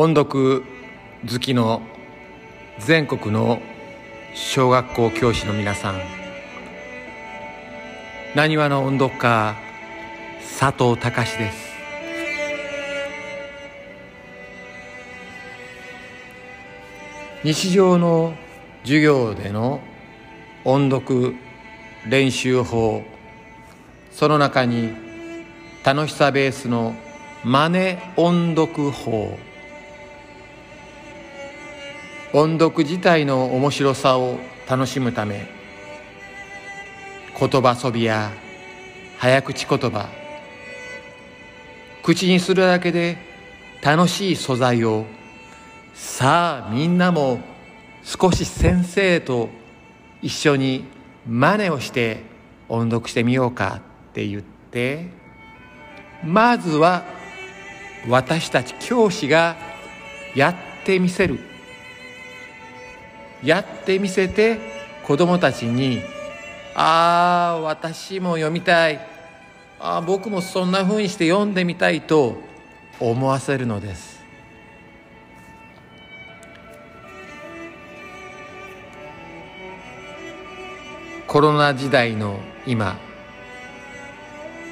音読好きの全国の小学校教師の皆さん。なにわの音読家佐藤隆です。日常の授業での音読練習法。その中に楽しさベースの真似音読法。音読自体の面白さを楽しむため言葉遊びや早口言葉口にするだけで楽しい素材をさあみんなも少し先生と一緒に真似をして音読してみようかって言ってまずは私たち教師がやってみせる。やってみせて子どもたちに「ああ私も読みたい」あ僕もそんなふうにして読んでみたいと思わせるのですコロナ時代の今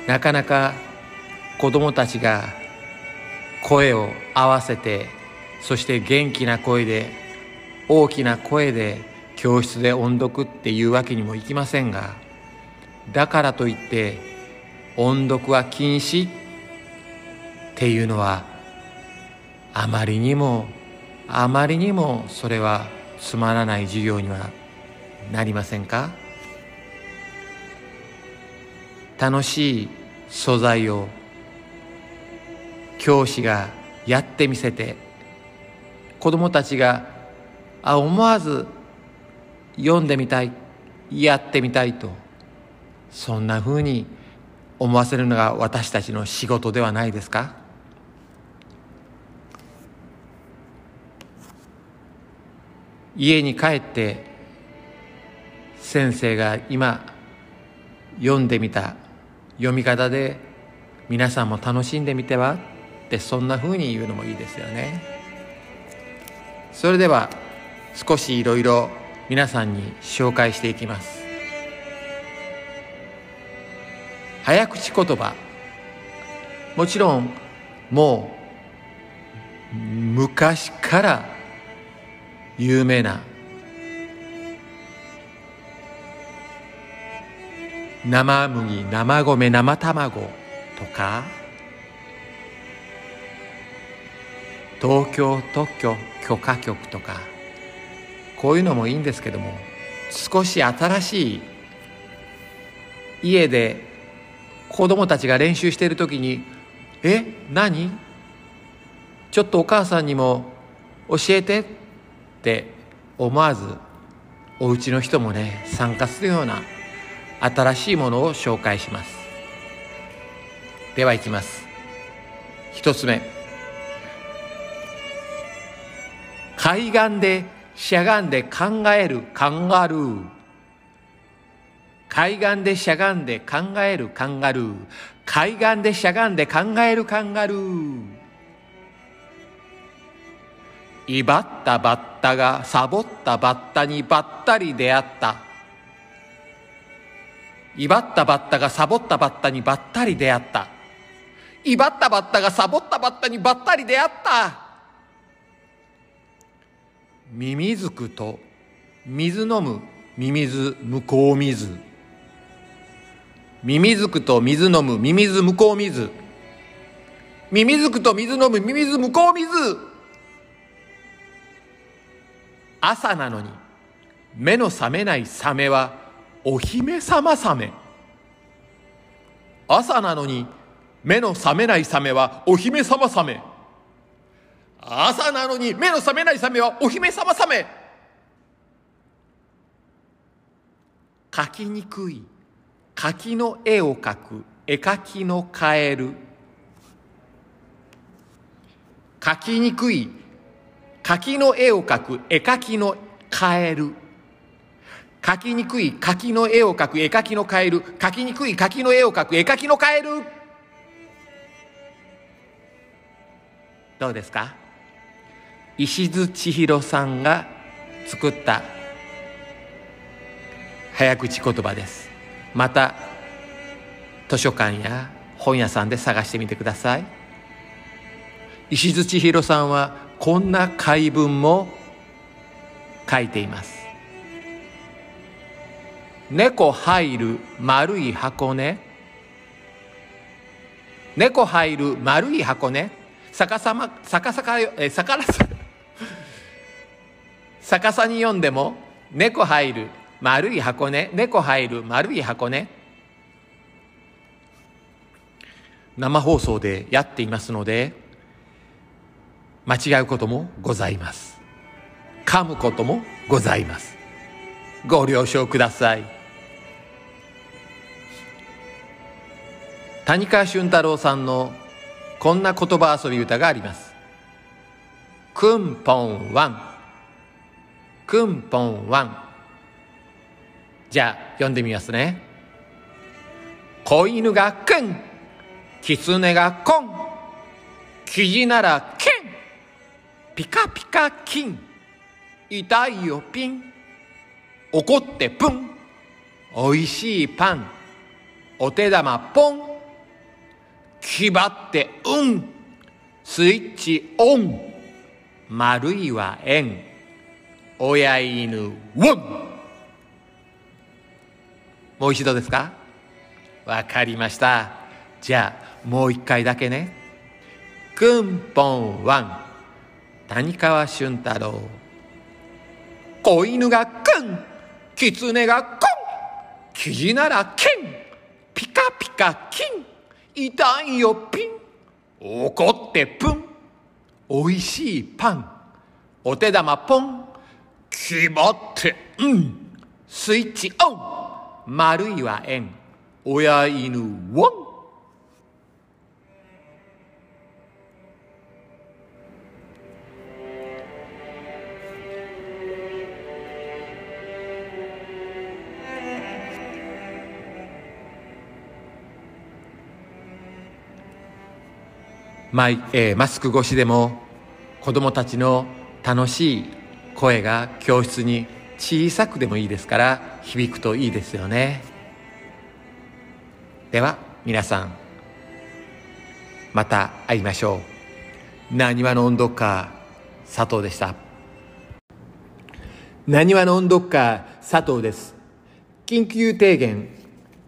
なかなか子どもたちが声を合わせてそして元気な声で大きな声で教室で音読っていうわけにもいきませんがだからといって音読は禁止っていうのはあまりにもあまりにもそれはつまらない授業にはなりませんか？楽しい素材を教師がやってみせて子どもたちがあ思わず読んでみたいやってみたいとそんなふうに思わせるのが私たちの仕事ではないですか？家に帰って先生が今読んでみた読み方で皆さんも楽しんでみては？ってそんなふうに言うのもいいですよね。それでは少しいろいろ皆さんに紹介していきます。早口言葉。もちろんもう昔から有名な。生麦生米生卵とか。東京特許許可局とか。こういうのもいいんですけども少し新しい家で子供たちが練習している時に「え何？ちょっとお母さんにも教えて」って思わずお家の人もね参加するような新しいものを紹介します。ではいきます。一つ目。海岸でしゃがんで考えるカンガルー。海岸でしゃがんで考えるカンガルー。海岸でしゃがんで考えるカンガルー。威張ったバッタがサボったバッタにばったり出会った。威張ったバッタがサボったバッタにばったり出会った。威張ったバッタがサボったバッタにばったり出会った。ミミズクと水飲むミミズ向こう水。ミミズクと水飲むミミズ向こう水。ミミズクと水飲むミミズ向こう水。朝なのに目の覚めないサメはお姫様サメ。朝なのに目の覚めないサメはお姫様サメ。朝なのに目の覚めないサメはお姫様サメ描きにくい。柿の絵を描く。絵描きのカエル。描きにくい。柿の絵を描く。絵描きのカエル。描きにくい。柿の絵を描く。絵描きのカエル。描きにくい。柿の絵を描く。絵描きのカエル。どうですか？石津千尋さんが作った早口言葉です。また図書館や本屋さんで探してみてください。石津千尋さんはこんな回文も書いています。猫入る丸い箱ね猫入る丸い箱ね逆さま逆さかえ逆らさ逆さに読んでも猫入る丸い箱ね猫入る丸い箱ね生放送でやっていますので間違うこともございます。噛むこともございます。ご了承ください。谷川俊太郎さんのこんな言葉遊び歌があります。クンポンワンクンポンワンじゃあ読んでみますね。子犬がクン狐がコンキジならケンピカピカ金痛いよピン。怒ってプン。おいしいパン。お手玉ポン。気張ってうん。スイッチオン。丸いは円。親犬。ウォン。もう一度ですか？わかりました。じゃあもう一回だけね。クンポンワン。谷川俊太郎。子犬がクン狐がコンキジならケンピカピカ金痛いよピン。怒ってプン。おいしいパン。お手玉ポン決まってうん。スイッチオン。丸いは円。親犬ウォン。マイ、えー、マスク越しでも子どもたちの楽しい声が教室に小さくでもいいですから響くといいですよね。では皆さんまた会いましょう。なにわの音読家佐藤でした。なにわの音読家佐藤です。緊急提言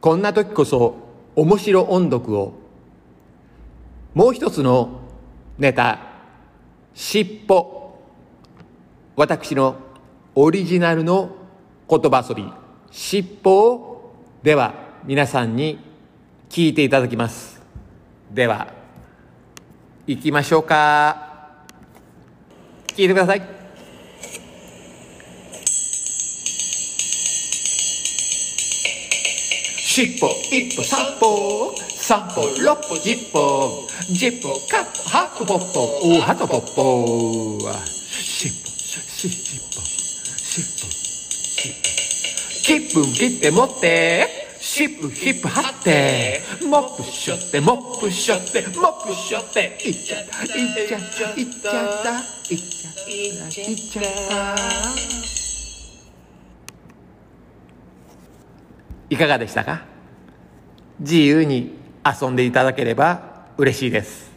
こんな時こそ面白音読を。もう一つのネタ尻尾。私のオリジナルの言葉遊び尻尾をでは皆さんに聞いていただきます。では行きましょうか。聞いてください。尻尾一歩三歩三歩六歩十歩。十歩カッポハッポポッポおはとポッポ尾尻尾尻尾尻尾気分切って持ってシップヒップ張ってモップしょってモップしょってモップしょっていっちゃったいっちゃったいっちゃったいっちゃったいっちゃったいかがでしたか自由に遊んでいただければ嬉しいです